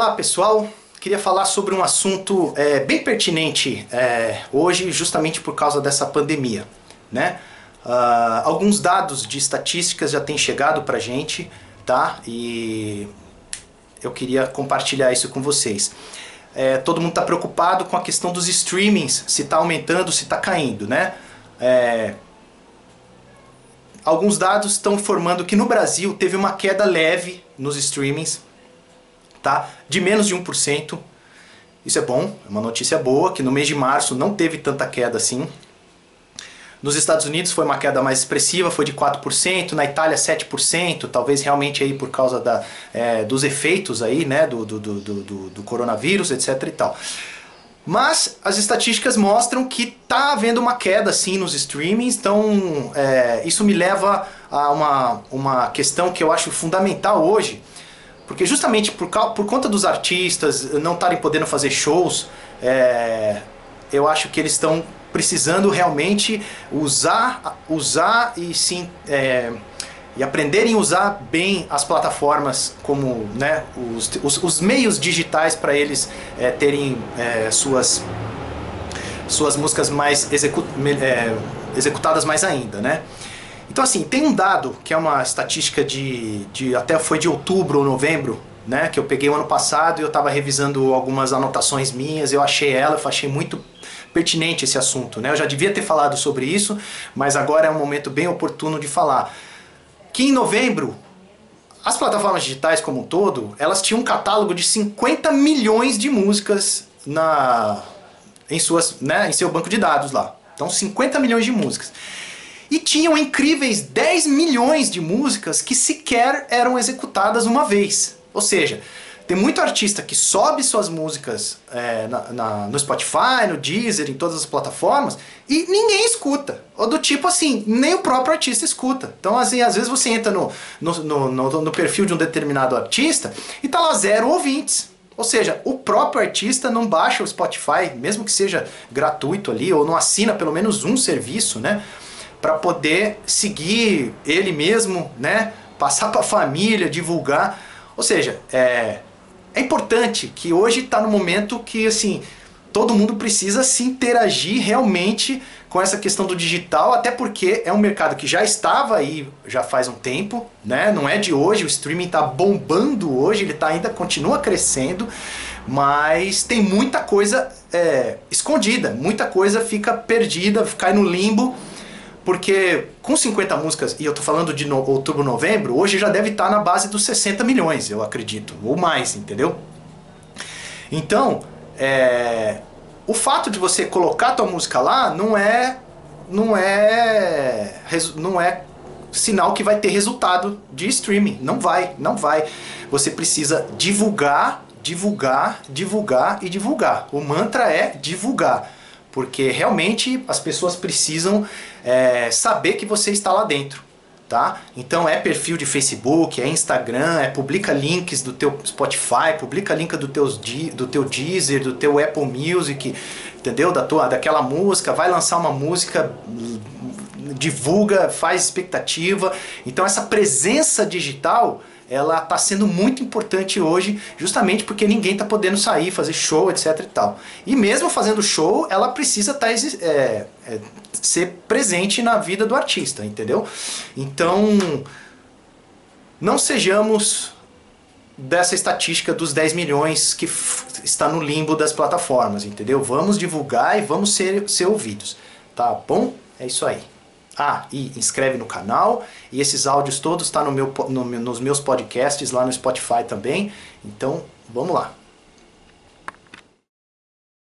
Olá pessoal, queria falar sobre um assunto é, bem pertinente é, hoje, justamente por causa dessa pandemia. Né? Uh, alguns dados de estatísticas já têm chegado para gente, tá? E eu queria compartilhar isso com vocês. É, todo mundo está preocupado com a questão dos streamings, se está aumentando, se está caindo, né? É, alguns dados estão informando que no Brasil teve uma queda leve nos streamings, tá? De menos de 1%. Isso é bom, é uma notícia boa, que no mês de março não teve tanta queda assim. Nos Estados Unidos foi uma queda mais expressiva, foi de 4%, na Itália 7%, talvez realmente aí por causa da, é, dos efeitos aí, né, do, do, do, do, do coronavírus, etc e tal. Mas as estatísticas mostram que está havendo uma queda sim nos streamings, então é, isso me leva a uma, uma questão que eu acho fundamental hoje, porque justamente por, por conta dos artistas não estarem podendo fazer shows, é, eu acho que eles estão precisando realmente usar, usar e sim é, e aprenderem a usar bem as plataformas como né, os, os, os meios digitais para eles é, terem é, suas, suas músicas mais execu é, executadas mais ainda, né? Então assim, tem um dado que é uma estatística de, de até foi de outubro ou novembro, né, que eu peguei o ano passado e eu estava revisando algumas anotações minhas, eu achei ela, eu achei muito pertinente esse assunto, né? Eu já devia ter falado sobre isso, mas agora é um momento bem oportuno de falar que em novembro as plataformas digitais como um todo, elas tinham um catálogo de 50 milhões de músicas na em suas, né, em seu banco de dados lá. Então 50 milhões de músicas. E tinham incríveis 10 milhões de músicas que sequer eram executadas uma vez. Ou seja, tem muito artista que sobe suas músicas é, na, na, no Spotify, no Deezer, em todas as plataformas e ninguém escuta. Ou do tipo assim, nem o próprio artista escuta. Então, assim, às vezes você entra no, no, no, no perfil de um determinado artista e tá lá zero ouvintes. Ou seja, o próprio artista não baixa o Spotify, mesmo que seja gratuito ali, ou não assina pelo menos um serviço, né? Para poder seguir ele mesmo, né? Passar para a família, divulgar. Ou seja, é, é importante que hoje está no momento que assim todo mundo precisa se interagir realmente com essa questão do digital, até porque é um mercado que já estava aí já faz um tempo, né? Não é de hoje, o streaming está bombando hoje, ele tá, ainda continua crescendo, mas tem muita coisa é, escondida, muita coisa fica perdida, cai no limbo porque com 50 músicas, e eu tô falando de no, outubro, novembro, hoje já deve estar tá na base dos 60 milhões, eu acredito, ou mais, entendeu? Então, é, o fato de você colocar tua música lá não é não é não é sinal que vai ter resultado de streaming, não vai, não vai. Você precisa divulgar, divulgar, divulgar e divulgar. O mantra é divulgar porque realmente as pessoas precisam é, saber que você está lá dentro. Tá? Então é perfil de Facebook, é Instagram, é publica links do teu Spotify, publica link do, teus, do teu Deezer, do teu Apple Music, entendeu? Da tua, daquela música, vai lançar uma música, divulga, faz expectativa. Então essa presença digital ela está sendo muito importante hoje, justamente porque ninguém está podendo sair, fazer show, etc e tal. E mesmo fazendo show, ela precisa tá, é, é, ser presente na vida do artista, entendeu? Então, não sejamos dessa estatística dos 10 milhões que está no limbo das plataformas, entendeu? Vamos divulgar e vamos ser, ser ouvidos, tá bom? É isso aí. Ah, e inscreve no canal. E esses áudios todos estão tá no meu, no, nos meus podcasts lá no Spotify também. Então, vamos lá.